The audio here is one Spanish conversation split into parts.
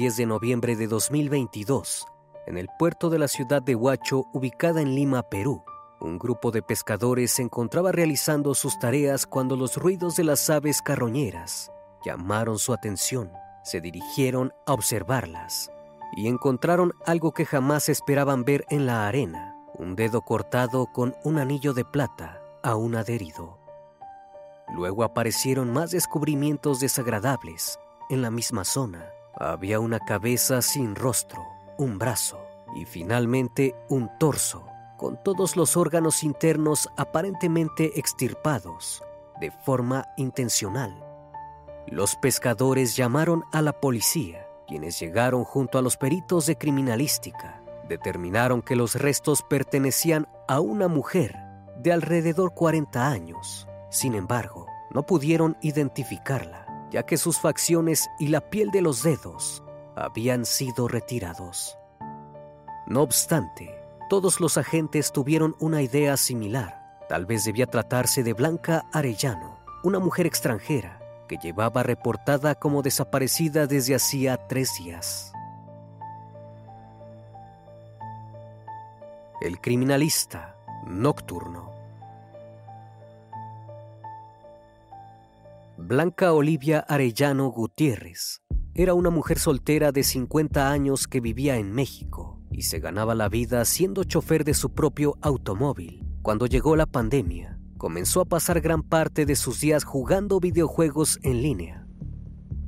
10 de noviembre de 2022, en el puerto de la ciudad de Huacho, ubicada en Lima, Perú, un grupo de pescadores se encontraba realizando sus tareas cuando los ruidos de las aves carroñeras llamaron su atención. Se dirigieron a observarlas y encontraron algo que jamás esperaban ver en la arena, un dedo cortado con un anillo de plata aún adherido. Luego aparecieron más descubrimientos desagradables en la misma zona. Había una cabeza sin rostro, un brazo y finalmente un torso, con todos los órganos internos aparentemente extirpados de forma intencional. Los pescadores llamaron a la policía, quienes llegaron junto a los peritos de criminalística. Determinaron que los restos pertenecían a una mujer de alrededor 40 años. Sin embargo, no pudieron identificarla ya que sus facciones y la piel de los dedos habían sido retirados. No obstante, todos los agentes tuvieron una idea similar. Tal vez debía tratarse de Blanca Arellano, una mujer extranjera que llevaba reportada como desaparecida desde hacía tres días. El criminalista nocturno. Blanca Olivia Arellano Gutiérrez era una mujer soltera de 50 años que vivía en México y se ganaba la vida siendo chofer de su propio automóvil. Cuando llegó la pandemia, comenzó a pasar gran parte de sus días jugando videojuegos en línea.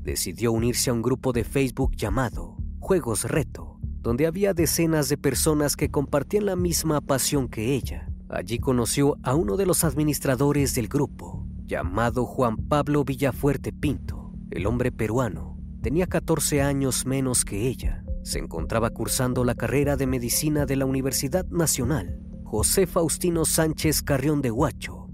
Decidió unirse a un grupo de Facebook llamado Juegos Reto, donde había decenas de personas que compartían la misma pasión que ella. Allí conoció a uno de los administradores del grupo, llamado Juan Pablo Villafuerte Pinto. El hombre peruano tenía 14 años menos que ella. Se encontraba cursando la carrera de medicina de la Universidad Nacional José Faustino Sánchez Carrión de Huacho.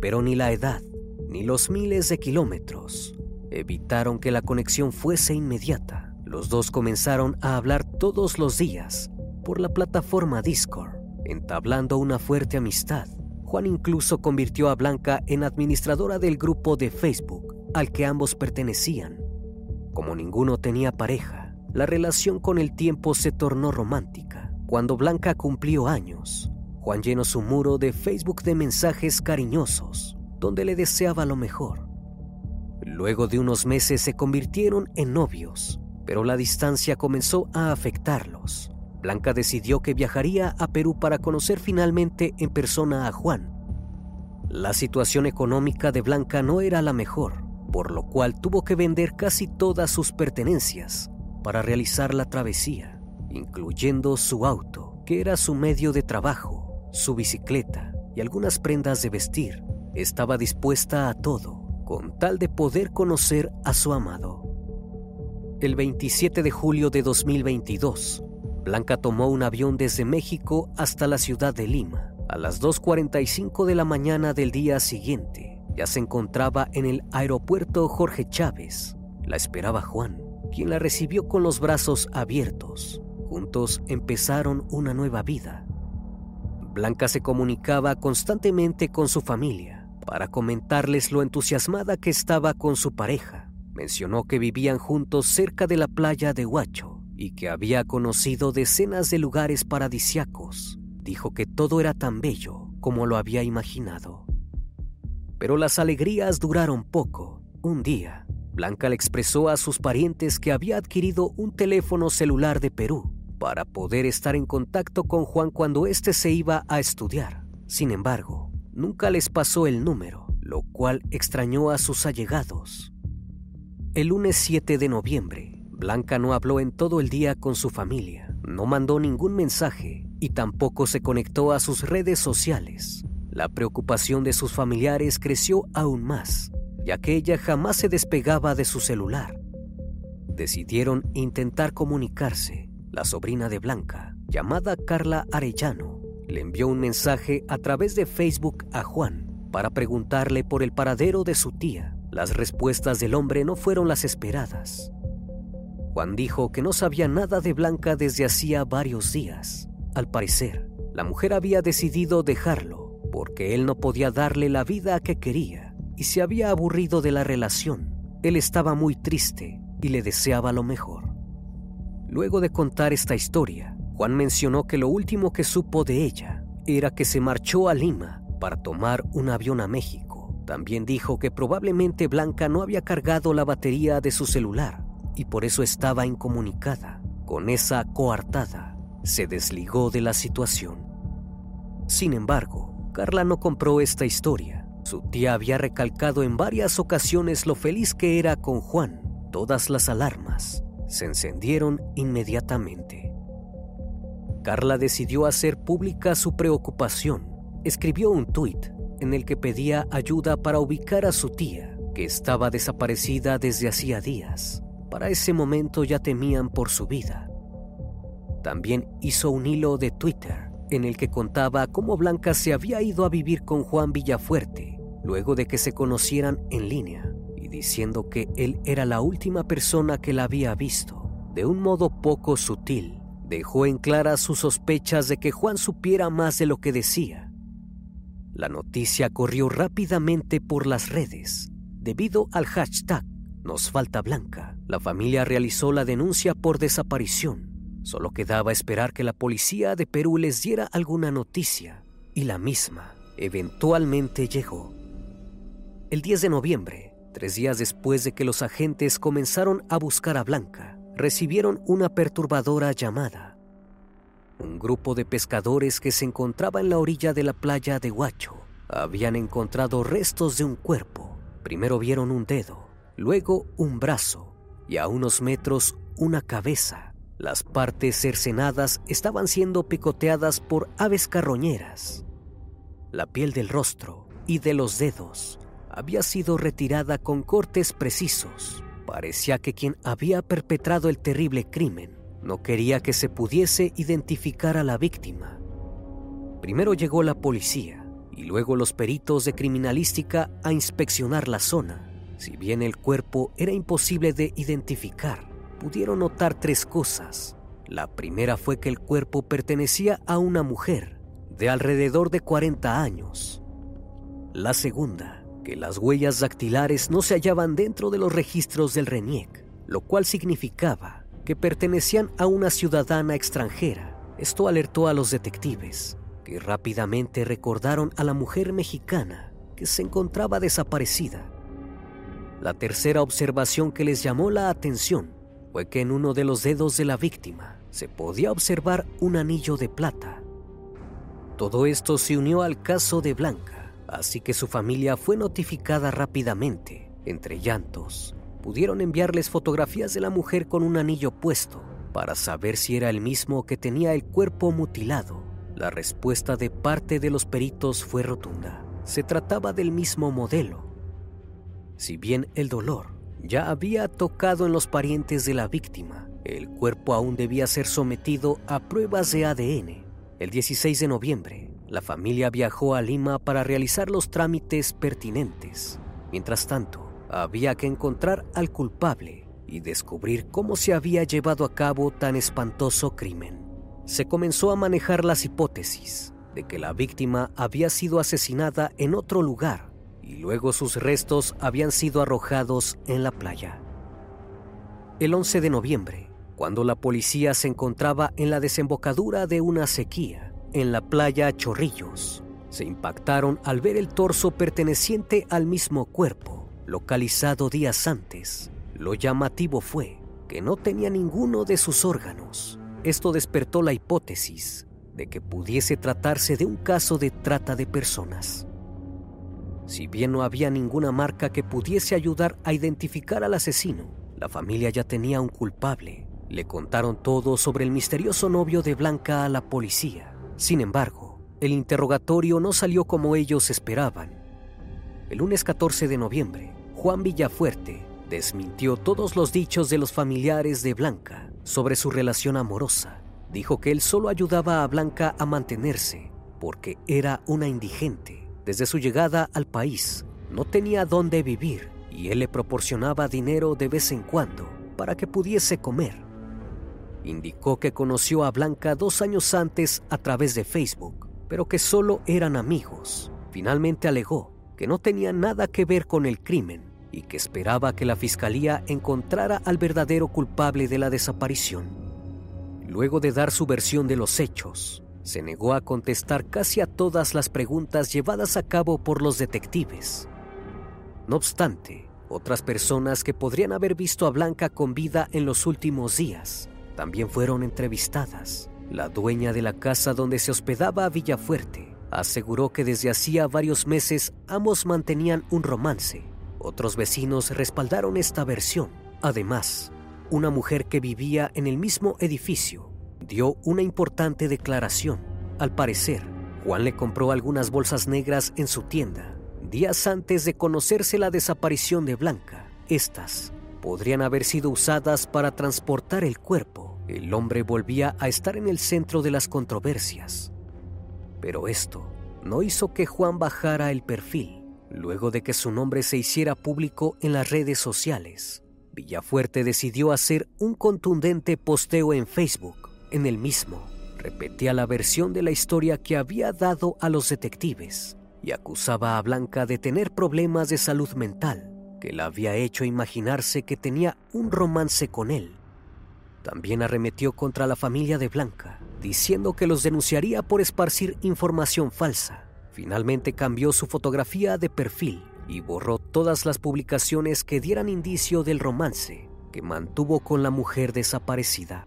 Pero ni la edad ni los miles de kilómetros evitaron que la conexión fuese inmediata. Los dos comenzaron a hablar todos los días por la plataforma Discord, entablando una fuerte amistad. Juan incluso convirtió a Blanca en administradora del grupo de Facebook al que ambos pertenecían. Como ninguno tenía pareja, la relación con el tiempo se tornó romántica. Cuando Blanca cumplió años, Juan llenó su muro de Facebook de mensajes cariñosos, donde le deseaba lo mejor. Luego de unos meses se convirtieron en novios, pero la distancia comenzó a afectarlos. Blanca decidió que viajaría a Perú para conocer finalmente en persona a Juan. La situación económica de Blanca no era la mejor, por lo cual tuvo que vender casi todas sus pertenencias para realizar la travesía, incluyendo su auto, que era su medio de trabajo, su bicicleta y algunas prendas de vestir. Estaba dispuesta a todo con tal de poder conocer a su amado. El 27 de julio de 2022, Blanca tomó un avión desde México hasta la ciudad de Lima. A las 2.45 de la mañana del día siguiente, ya se encontraba en el aeropuerto Jorge Chávez. La esperaba Juan, quien la recibió con los brazos abiertos. Juntos empezaron una nueva vida. Blanca se comunicaba constantemente con su familia para comentarles lo entusiasmada que estaba con su pareja. Mencionó que vivían juntos cerca de la playa de Huacho y que había conocido decenas de lugares paradisiacos, dijo que todo era tan bello como lo había imaginado. Pero las alegrías duraron poco. Un día, Blanca le expresó a sus parientes que había adquirido un teléfono celular de Perú para poder estar en contacto con Juan cuando éste se iba a estudiar. Sin embargo, nunca les pasó el número, lo cual extrañó a sus allegados. El lunes 7 de noviembre, Blanca no habló en todo el día con su familia, no mandó ningún mensaje y tampoco se conectó a sus redes sociales. La preocupación de sus familiares creció aún más, ya que ella jamás se despegaba de su celular. Decidieron intentar comunicarse. La sobrina de Blanca, llamada Carla Arellano, le envió un mensaje a través de Facebook a Juan para preguntarle por el paradero de su tía. Las respuestas del hombre no fueron las esperadas. Juan dijo que no sabía nada de Blanca desde hacía varios días. Al parecer, la mujer había decidido dejarlo porque él no podía darle la vida que quería y se había aburrido de la relación. Él estaba muy triste y le deseaba lo mejor. Luego de contar esta historia, Juan mencionó que lo último que supo de ella era que se marchó a Lima para tomar un avión a México. También dijo que probablemente Blanca no había cargado la batería de su celular y por eso estaba incomunicada. Con esa coartada, se desligó de la situación. Sin embargo, Carla no compró esta historia. Su tía había recalcado en varias ocasiones lo feliz que era con Juan. Todas las alarmas se encendieron inmediatamente. Carla decidió hacer pública su preocupación. Escribió un tuit en el que pedía ayuda para ubicar a su tía, que estaba desaparecida desde hacía días. Para ese momento ya temían por su vida. También hizo un hilo de Twitter en el que contaba cómo Blanca se había ido a vivir con Juan Villafuerte luego de que se conocieran en línea y diciendo que él era la última persona que la había visto. De un modo poco sutil, dejó en clara sus sospechas de que Juan supiera más de lo que decía. La noticia corrió rápidamente por las redes debido al hashtag Nos falta Blanca. La familia realizó la denuncia por desaparición. Solo quedaba esperar que la policía de Perú les diera alguna noticia, y la misma eventualmente llegó. El 10 de noviembre, tres días después de que los agentes comenzaron a buscar a Blanca, recibieron una perturbadora llamada. Un grupo de pescadores que se encontraba en la orilla de la playa de Huacho habían encontrado restos de un cuerpo. Primero vieron un dedo, luego un brazo y a unos metros una cabeza. Las partes cercenadas estaban siendo picoteadas por aves carroñeras. La piel del rostro y de los dedos había sido retirada con cortes precisos. Parecía que quien había perpetrado el terrible crimen no quería que se pudiese identificar a la víctima. Primero llegó la policía y luego los peritos de criminalística a inspeccionar la zona. Si bien el cuerpo era imposible de identificar, pudieron notar tres cosas. La primera fue que el cuerpo pertenecía a una mujer de alrededor de 40 años. La segunda, que las huellas dactilares no se hallaban dentro de los registros del RENIEC, lo cual significaba que pertenecían a una ciudadana extranjera. Esto alertó a los detectives, que rápidamente recordaron a la mujer mexicana que se encontraba desaparecida La tercera observación que les llamó la atención fue que en uno de los dedos de la víctima se podía observar un anillo de plata. Todo esto se unió al caso de Blanca, así que su familia fue notificada rápidamente. Entre llantos, pudieron enviarles fotografías de la mujer con un anillo puesto para saber si era el mismo que tenía el cuerpo mutilado. La respuesta de parte de los peritos fue rotunda. Se trataba del mismo modelo. Si bien el dolor ya había tocado en los parientes de la víctima, el cuerpo aún debía ser sometido a pruebas de ADN. El 16 de noviembre, la familia viajó a Lima para realizar los trámites pertinentes. Mientras tanto, había que encontrar al culpable y descubrir cómo se había llevado a cabo tan espantoso crimen. Se comenzó a manejar las hipótesis de que la víctima había sido asesinada en otro lugar y luego sus restos habían sido arrojados en la playa. El 11 de noviembre, cuando la policía se encontraba en la desembocadura de una sequía en la playa Chorrillos, se impactaron al ver el torso perteneciente al mismo cuerpo, localizado días antes. Lo llamativo fue que no tenía ninguno de sus órganos. Esto despertó la hipótesis de que pudiese tratarse de un caso de trata de personas. Si bien no había ninguna marca que pudiese ayudar a identificar al asesino, la familia ya tenía un culpable. Le contaron todo sobre el misterioso novio de Blanca a la policía. Sin embargo, el interrogatorio no salió como ellos esperaban. El lunes 14 de noviembre, Juan Villafuerte desmintió todos los dichos de los familiares de Blanca sobre su relación amorosa. Dijo que él solo ayudaba a Blanca a mantenerse porque era una indigente desde su llegada al país, no tenía dónde vivir y él le proporcionaba dinero de vez en cuando para que pudiese comer. Indicó que conoció a Blanca dos años antes a través de Facebook, pero que solo eran amigos. Finalmente alegó que no tenía nada que ver con el crimen y que esperaba que la fiscalía encontrara al verdadero culpable de la desaparición. Luego de dar su versión de los hechos, se negó a contestar casi a todas las preguntas llevadas a cabo por los detectives. No obstante, otras personas que podrían haber visto a Blanca con vida en los últimos días también fueron entrevistadas. La dueña de la casa donde se hospedaba a Villafuerte aseguró que desde hacía varios meses ambos mantenían un romance. Otros vecinos respaldaron esta versión. Además, una mujer que vivía en el mismo edificio dio una importante declaración. Al parecer, Juan le compró algunas bolsas negras en su tienda días antes de conocerse la desaparición de Blanca. Estas podrían haber sido usadas para transportar el cuerpo. El hombre volvía a estar en el centro de las controversias. Pero esto no hizo que Juan bajara el perfil. Luego de que su nombre se hiciera público en las redes sociales, Villafuerte decidió hacer un contundente posteo en Facebook en el mismo, repetía la versión de la historia que había dado a los detectives y acusaba a Blanca de tener problemas de salud mental que la había hecho imaginarse que tenía un romance con él. También arremetió contra la familia de Blanca, diciendo que los denunciaría por esparcir información falsa. Finalmente cambió su fotografía de perfil y borró todas las publicaciones que dieran indicio del romance que mantuvo con la mujer desaparecida.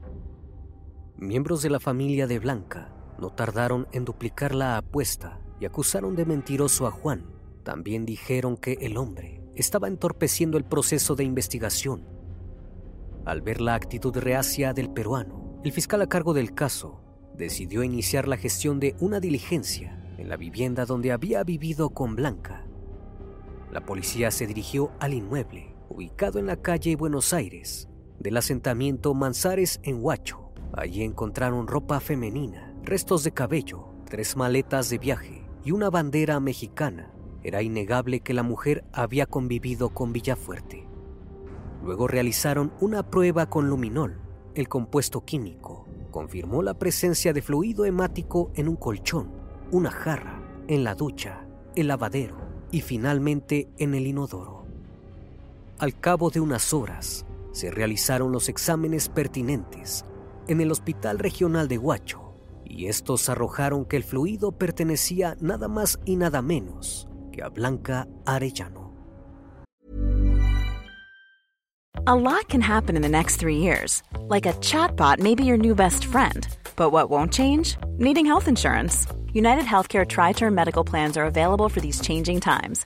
Miembros de la familia de Blanca no tardaron en duplicar la apuesta y acusaron de mentiroso a Juan. También dijeron que el hombre estaba entorpeciendo el proceso de investigación. Al ver la actitud reacia del peruano, el fiscal a cargo del caso decidió iniciar la gestión de una diligencia en la vivienda donde había vivido con Blanca. La policía se dirigió al inmueble, ubicado en la calle Buenos Aires, del asentamiento Manzares en Huacho, Allí encontraron ropa femenina, restos de cabello, tres maletas de viaje y una bandera mexicana. Era innegable que la mujer había convivido con Villafuerte. Luego realizaron una prueba con luminol, el compuesto químico. Confirmó la presencia de fluido hemático en un colchón, una jarra, en la ducha, el lavadero y finalmente en el inodoro. Al cabo de unas horas, se realizaron los exámenes pertinentes en el Hospital Regional de Huacho y estos arrojaron que el fluido pertenecía nada más y nada menos que a Blanca Arellano. A lot can happen in the next three years. Like a chatbot may be your new best friend. But what won't change? Needing health insurance. United Healthcare Tri Term Medical Plans are available for these changing times.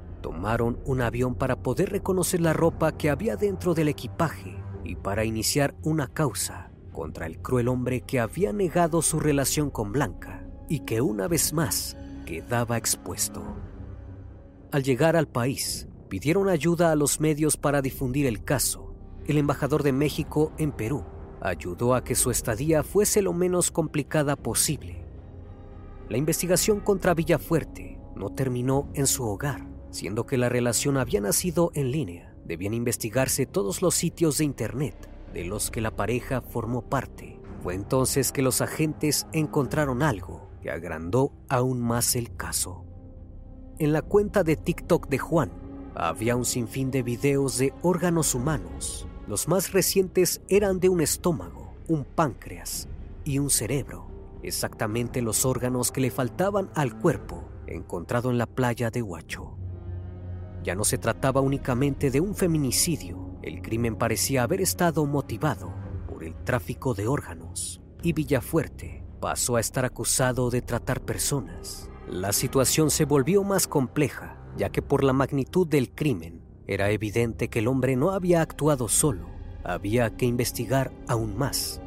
Tomaron un avión para poder reconocer la ropa que había dentro del equipaje y para iniciar una causa contra el cruel hombre que había negado su relación con Blanca y que una vez más quedaba expuesto. Al llegar al país, pidieron ayuda a los medios para difundir el caso. El embajador de México en Perú ayudó a que su estadía fuese lo menos complicada posible. La investigación contra Villafuerte no terminó en su hogar, siendo que la relación había nacido en línea. Debían investigarse todos los sitios de Internet de los que la pareja formó parte. Fue entonces que los agentes encontraron algo que agrandó aún más el caso. En la cuenta de TikTok de Juan había un sinfín de videos de órganos humanos. Los más recientes eran de un estómago, un páncreas y un cerebro exactamente los órganos que le faltaban al cuerpo encontrado en la playa de Huacho. Ya no se trataba únicamente de un feminicidio, el crimen parecía haber estado motivado por el tráfico de órganos y Villafuerte pasó a estar acusado de tratar personas. La situación se volvió más compleja, ya que por la magnitud del crimen era evidente que el hombre no había actuado solo, había que investigar aún más.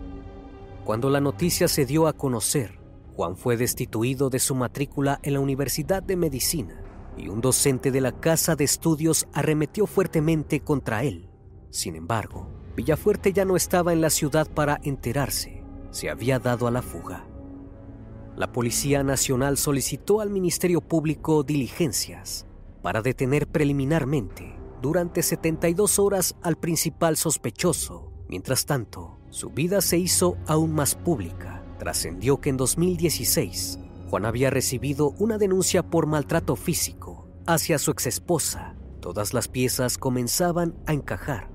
Cuando la noticia se dio a conocer, Juan fue destituido de su matrícula en la Universidad de Medicina y un docente de la Casa de Estudios arremetió fuertemente contra él. Sin embargo, Villafuerte ya no estaba en la ciudad para enterarse, se había dado a la fuga. La Policía Nacional solicitó al Ministerio Público diligencias para detener preliminarmente durante 72 horas al principal sospechoso. Mientras tanto, su vida se hizo aún más pública. Trascendió que en 2016, Juan había recibido una denuncia por maltrato físico hacia su exesposa. Todas las piezas comenzaban a encajar.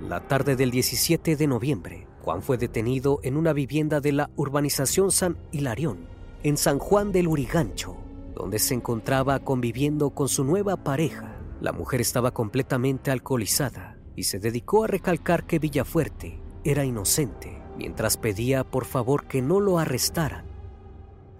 La tarde del 17 de noviembre, Juan fue detenido en una vivienda de la urbanización San Hilarión, en San Juan del Urigancho, donde se encontraba conviviendo con su nueva pareja. La mujer estaba completamente alcoholizada y se dedicó a recalcar que Villafuerte era inocente mientras pedía por favor que no lo arrestaran.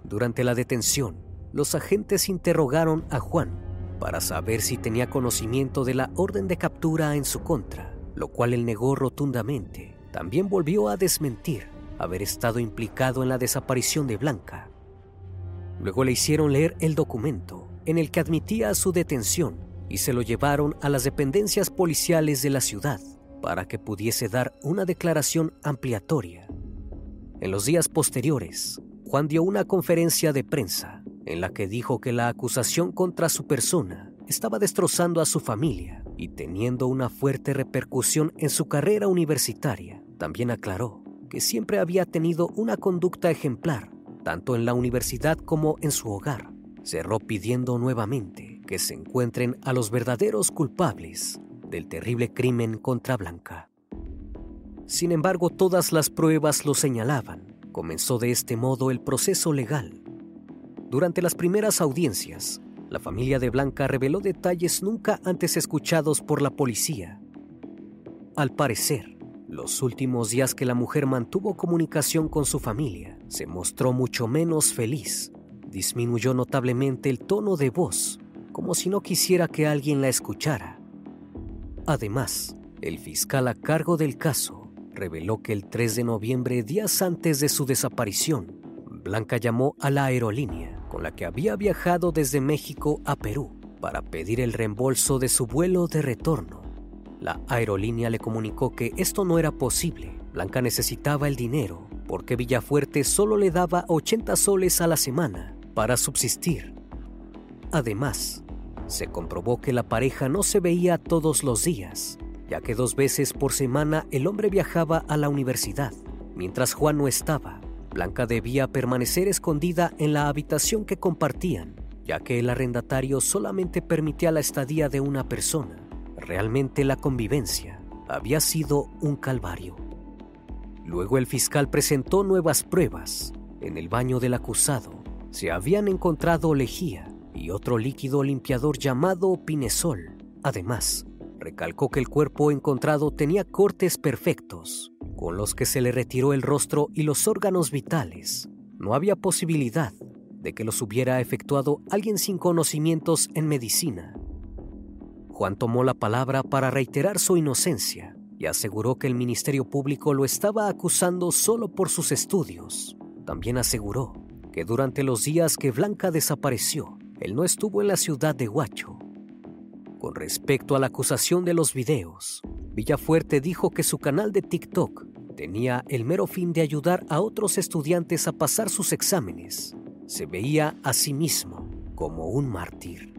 Durante la detención, los agentes interrogaron a Juan para saber si tenía conocimiento de la orden de captura en su contra, lo cual él negó rotundamente. También volvió a desmentir haber estado implicado en la desaparición de Blanca. Luego le hicieron leer el documento en el que admitía su detención y se lo llevaron a las dependencias policiales de la ciudad para que pudiese dar una declaración ampliatoria. En los días posteriores, Juan dio una conferencia de prensa en la que dijo que la acusación contra su persona estaba destrozando a su familia y teniendo una fuerte repercusión en su carrera universitaria. También aclaró que siempre había tenido una conducta ejemplar, tanto en la universidad como en su hogar. Cerró pidiendo nuevamente que se encuentren a los verdaderos culpables del terrible crimen contra Blanca. Sin embargo, todas las pruebas lo señalaban. Comenzó de este modo el proceso legal. Durante las primeras audiencias, la familia de Blanca reveló detalles nunca antes escuchados por la policía. Al parecer, los últimos días que la mujer mantuvo comunicación con su familia, se mostró mucho menos feliz. Disminuyó notablemente el tono de voz, como si no quisiera que alguien la escuchara. Además, el fiscal a cargo del caso reveló que el 3 de noviembre, días antes de su desaparición, Blanca llamó a la aerolínea con la que había viajado desde México a Perú para pedir el reembolso de su vuelo de retorno. La aerolínea le comunicó que esto no era posible. Blanca necesitaba el dinero porque Villafuerte solo le daba 80 soles a la semana para subsistir. Además, se comprobó que la pareja no se veía todos los días, ya que dos veces por semana el hombre viajaba a la universidad. Mientras Juan no estaba, Blanca debía permanecer escondida en la habitación que compartían, ya que el arrendatario solamente permitía la estadía de una persona. Realmente la convivencia había sido un calvario. Luego el fiscal presentó nuevas pruebas. En el baño del acusado se habían encontrado lejía y otro líquido limpiador llamado pinesol. Además, recalcó que el cuerpo encontrado tenía cortes perfectos, con los que se le retiró el rostro y los órganos vitales. No había posibilidad de que los hubiera efectuado alguien sin conocimientos en medicina. Juan tomó la palabra para reiterar su inocencia y aseguró que el Ministerio Público lo estaba acusando solo por sus estudios. También aseguró que durante los días que Blanca desapareció, él no estuvo en la ciudad de Huacho. Con respecto a la acusación de los videos, Villafuerte dijo que su canal de TikTok tenía el mero fin de ayudar a otros estudiantes a pasar sus exámenes. Se veía a sí mismo como un mártir.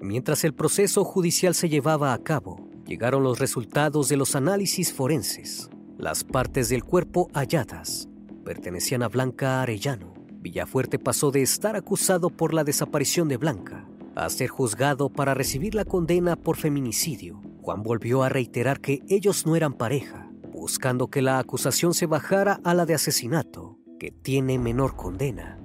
Mientras el proceso judicial se llevaba a cabo, llegaron los resultados de los análisis forenses. Las partes del cuerpo halladas pertenecían a Blanca Arellano. Villafuerte pasó de estar acusado por la desaparición de Blanca a ser juzgado para recibir la condena por feminicidio. Juan volvió a reiterar que ellos no eran pareja, buscando que la acusación se bajara a la de asesinato, que tiene menor condena.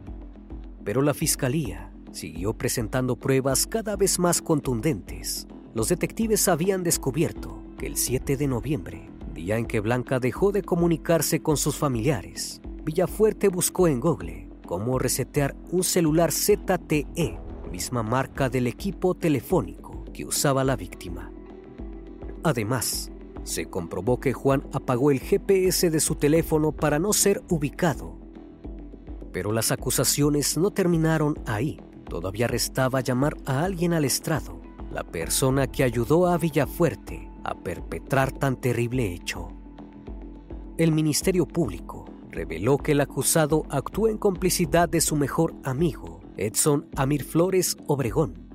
Pero la fiscalía siguió presentando pruebas cada vez más contundentes los detectives habían descubierto que el 7 de noviembre, día en que Blanca dejó de comunicarse con sus familiares, Villafuerte buscó en Google cómo resetear un celular ZTE, misma marca del equipo telefónico que usaba la víctima. Además, se comprobó que Juan apagó el GPS de su teléfono para no ser ubicado. Pero las acusaciones no terminaron ahí. Todavía restaba llamar a alguien al estrado la persona que ayudó a Villafuerte a perpetrar tan terrible hecho. El Ministerio Público reveló que el acusado actuó en complicidad de su mejor amigo, Edson Amir Flores Obregón.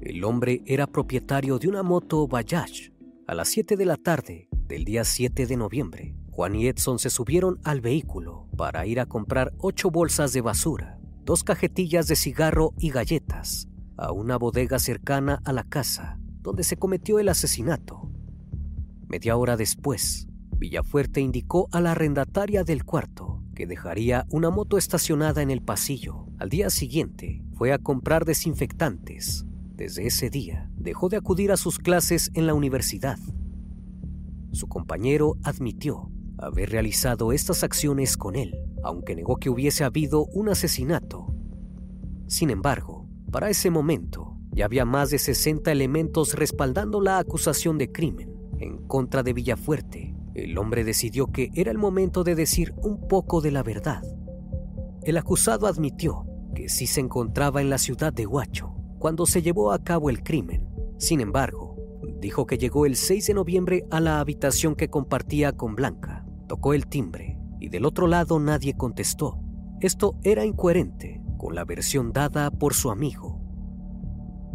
El hombre era propietario de una moto Bajaj. A las 7 de la tarde del día 7 de noviembre, Juan y Edson se subieron al vehículo para ir a comprar ocho bolsas de basura, dos cajetillas de cigarro y galletas a una bodega cercana a la casa donde se cometió el asesinato. Media hora después, Villafuerte indicó a la arrendataria del cuarto que dejaría una moto estacionada en el pasillo. Al día siguiente, fue a comprar desinfectantes. Desde ese día, dejó de acudir a sus clases en la universidad. Su compañero admitió haber realizado estas acciones con él, aunque negó que hubiese habido un asesinato. Sin embargo, para ese momento, ya había más de 60 elementos respaldando la acusación de crimen en contra de Villafuerte. El hombre decidió que era el momento de decir un poco de la verdad. El acusado admitió que sí se encontraba en la ciudad de Huacho cuando se llevó a cabo el crimen. Sin embargo, dijo que llegó el 6 de noviembre a la habitación que compartía con Blanca. Tocó el timbre y del otro lado nadie contestó. Esto era incoherente con la versión dada por su amigo.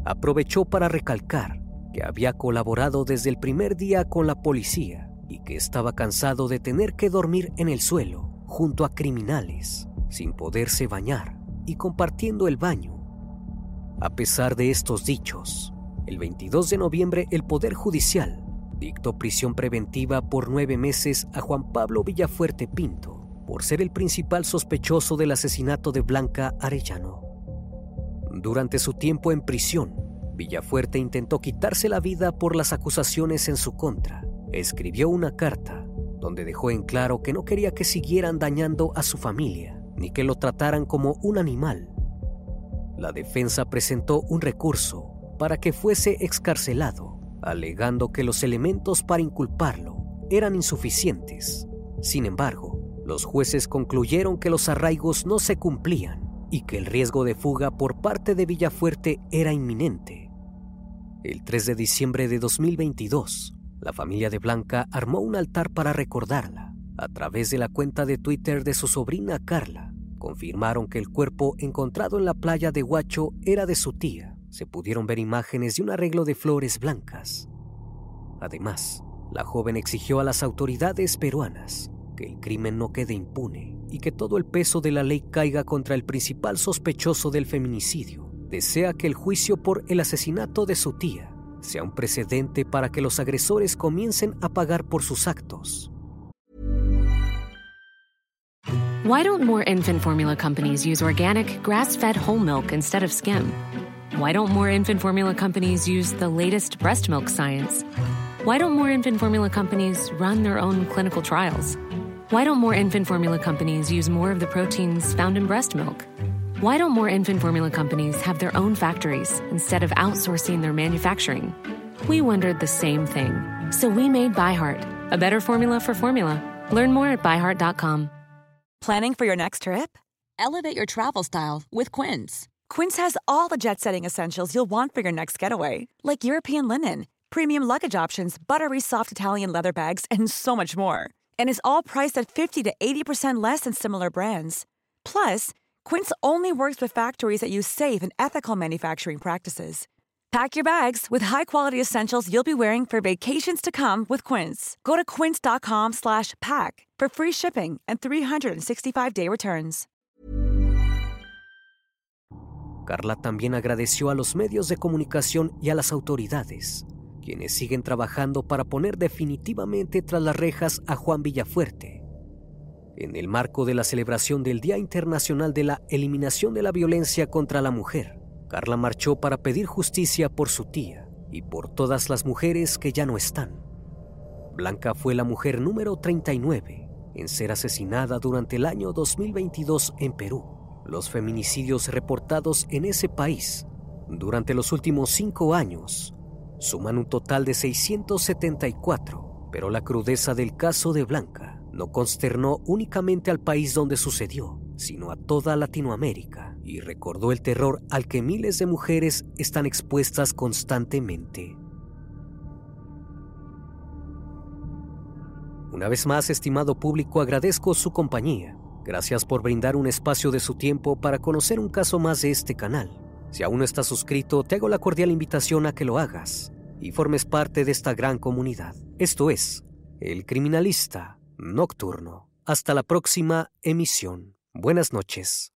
Aprovechó para recalcar que había colaborado desde el primer día con la policía y que estaba cansado de tener que dormir en el suelo junto a criminales, sin poderse bañar y compartiendo el baño. A pesar de estos dichos, el 22 de noviembre el Poder Judicial dictó prisión preventiva por nueve meses a Juan Pablo Villafuerte Pinto por ser el principal sospechoso del asesinato de Blanca Arellano. Durante su tiempo en prisión, Villafuerte intentó quitarse la vida por las acusaciones en su contra. Escribió una carta donde dejó en claro que no quería que siguieran dañando a su familia, ni que lo trataran como un animal. La defensa presentó un recurso para que fuese excarcelado, alegando que los elementos para inculparlo eran insuficientes. Sin embargo, los jueces concluyeron que los arraigos no se cumplían y que el riesgo de fuga por parte de Villafuerte era inminente. El 3 de diciembre de 2022, la familia de Blanca armó un altar para recordarla. A través de la cuenta de Twitter de su sobrina Carla, confirmaron que el cuerpo encontrado en la playa de Huacho era de su tía. Se pudieron ver imágenes de un arreglo de flores blancas. Además, la joven exigió a las autoridades peruanas que el crimen no quede impune y que todo el peso de la ley caiga contra el principal sospechoso del feminicidio. Desea que el juicio por el asesinato de su tía sea un precedente para que los agresores comiencen a pagar por sus actos. Why don't more infant formula companies use organic, grass-fed whole milk instead of skim? Why don't more infant formula companies use the latest breast milk science? Why don't more infant formula companies run their own clinical trials? Why don't more infant formula companies use more of the proteins found in breast milk? Why don't more infant formula companies have their own factories instead of outsourcing their manufacturing? We wondered the same thing. So we made ByHeart, a better formula for formula. Learn more at byheart.com. Planning for your next trip? Elevate your travel style with Quince. Quince has all the jet setting essentials you'll want for your next getaway, like European linen, premium luggage options, buttery soft Italian leather bags, and so much more and is all priced at 50 to 80% less than similar brands. Plus, Quince only works with factories that use safe and ethical manufacturing practices. Pack your bags with high-quality essentials you'll be wearing for vacations to come with Quince. Go to quince.com/pack for free shipping and 365-day returns. Carla también agradeció a los medios de comunicación y a las autoridades quienes siguen trabajando para poner definitivamente tras las rejas a Juan Villafuerte. En el marco de la celebración del Día Internacional de la Eliminación de la Violencia contra la Mujer, Carla marchó para pedir justicia por su tía y por todas las mujeres que ya no están. Blanca fue la mujer número 39 en ser asesinada durante el año 2022 en Perú. Los feminicidios reportados en ese país durante los últimos cinco años suman un total de 674, pero la crudeza del caso de Blanca no consternó únicamente al país donde sucedió, sino a toda Latinoamérica y recordó el terror al que miles de mujeres están expuestas constantemente. Una vez más, estimado público, agradezco su compañía. Gracias por brindar un espacio de su tiempo para conocer un caso más de este canal. Si aún no estás suscrito, te hago la cordial invitación a que lo hagas y formes parte de esta gran comunidad. Esto es El Criminalista Nocturno. Hasta la próxima emisión. Buenas noches.